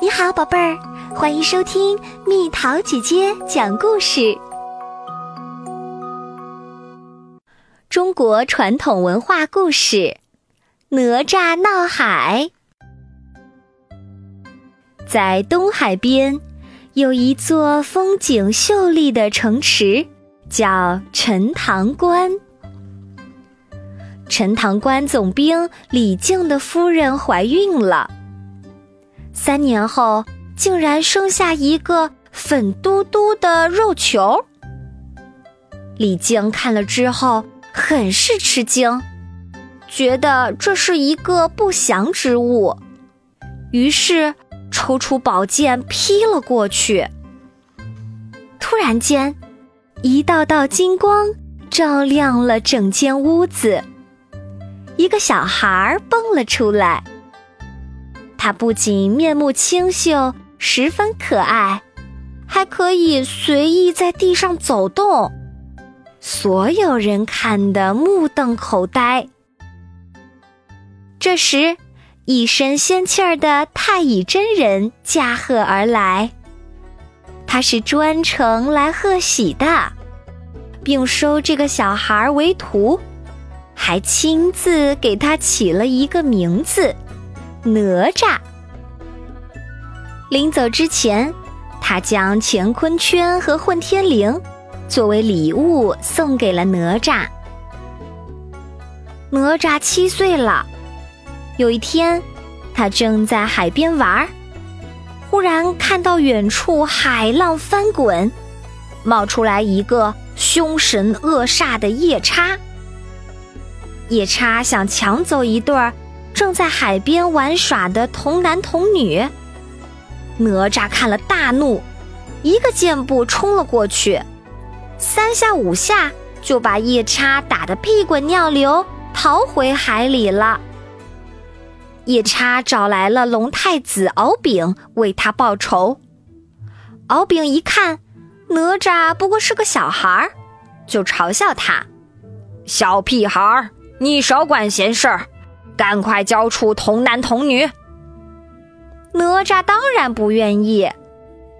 你好，宝贝儿，欢迎收听蜜桃姐姐讲故事。中国传统文化故事《哪吒闹海》。在东海边，有一座风景秀丽的城池，叫陈塘关。陈塘关总兵李靖的夫人怀孕了。三年后，竟然生下一个粉嘟嘟的肉球。李靖看了之后，很是吃惊，觉得这是一个不祥之物，于是抽出宝剑劈了过去。突然间，一道道金光照亮了整间屋子，一个小孩蹦了出来。它不仅面目清秀，十分可爱，还可以随意在地上走动，所有人看得目瞪口呆。这时，一身仙气儿的太乙真人驾鹤而来，他是专程来贺喜的，并收这个小孩为徒，还亲自给他起了一个名字。哪吒临走之前，他将乾坤圈和混天绫作为礼物送给了哪吒。哪吒七岁了，有一天，他正在海边玩儿，忽然看到远处海浪翻滚，冒出来一个凶神恶煞的夜叉。夜叉想抢走一对儿。正在海边玩耍的童男童女，哪吒看了大怒，一个箭步冲了过去，三下五下就把夜叉打得屁滚尿流，逃回海里了。夜叉找来了龙太子敖丙为他报仇，敖丙一看哪吒不过是个小孩儿，就嘲笑他：“小屁孩，你少管闲事儿。”赶快交出童男童女！哪吒当然不愿意，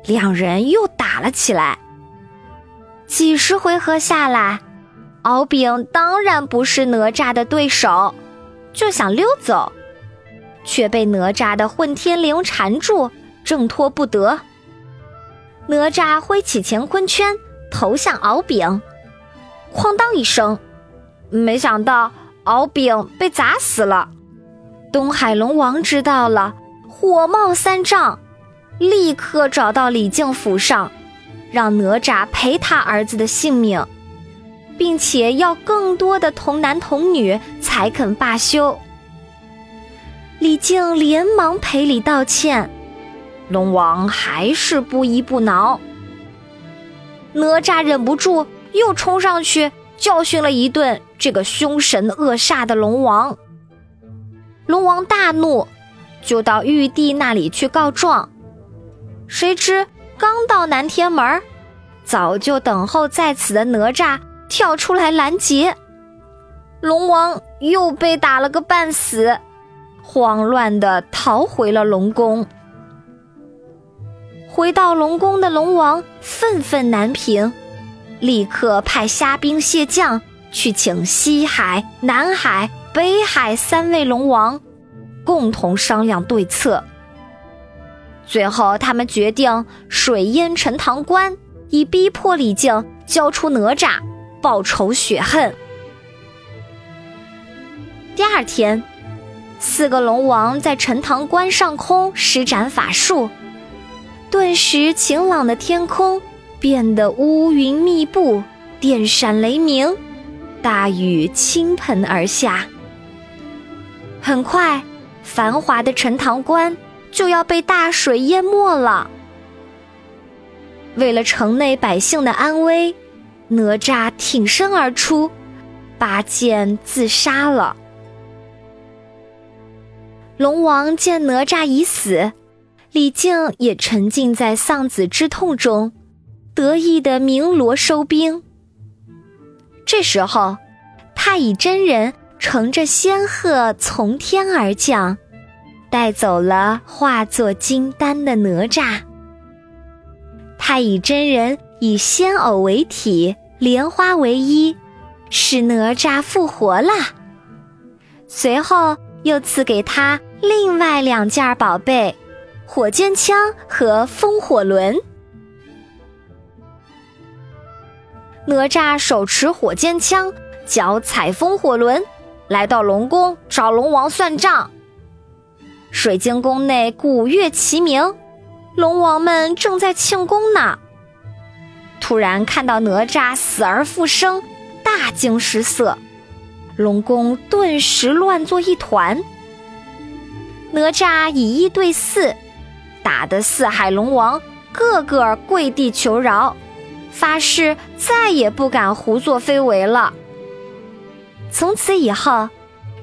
两人又打了起来。几十回合下来，敖丙当然不是哪吒的对手，就想溜走，却被哪吒的混天绫缠住，挣脱不得。哪吒挥起乾坤圈投向敖丙，哐当一声，没想到。敖丙被砸死了，东海龙王知道了，火冒三丈，立刻找到李靖府上，让哪吒赔他儿子的性命，并且要更多的童男童女才肯罢休。李靖连忙赔礼道歉，龙王还是不依不挠。哪吒忍不住又冲上去教训了一顿。这个凶神恶煞的龙王，龙王大怒，就到玉帝那里去告状。谁知刚到南天门，早就等候在此的哪吒跳出来拦截，龙王又被打了个半死，慌乱的逃回了龙宫。回到龙宫的龙王愤愤难平，立刻派虾兵蟹将。去请西海、南海、北海三位龙王，共同商量对策。最后，他们决定水淹陈塘关，以逼迫李靖交出哪吒，报仇雪恨。第二天，四个龙王在陈塘关上空施展法术，顿时晴朗的天空变得乌云密布，电闪雷鸣。大雨倾盆而下，很快，繁华的陈塘关就要被大水淹没了。为了城内百姓的安危，哪吒挺身而出，拔剑自杀了。龙王见哪吒已死，李靖也沉浸在丧子之痛中，得意的鸣锣收兵。这时候，太乙真人乘着仙鹤从天而降，带走了化作金丹的哪吒。太乙真人以仙藕为体，莲花为衣，使哪吒复活了。随后又赐给他另外两件宝贝：火箭枪和风火轮。哪吒手持火尖枪，脚踩风火轮，来到龙宫找龙王算账。水晶宫内鼓乐齐鸣。龙王们正在庆功呢，突然看到哪吒死而复生，大惊失色，龙宫顿时乱作一团。哪吒以一对四，打得四海龙王个个跪地求饶，发誓再也不敢胡作非为了。从此以后，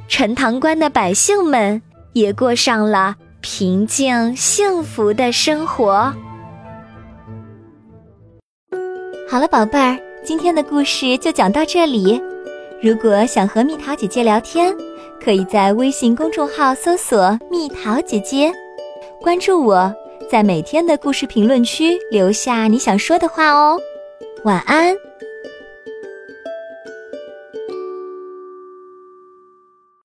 陈塘关的百姓们也过上了。平静幸福的生活。好了，宝贝儿，今天的故事就讲到这里。如果想和蜜桃姐姐聊天，可以在微信公众号搜索“蜜桃姐姐”，关注我，在每天的故事评论区留下你想说的话哦。晚安。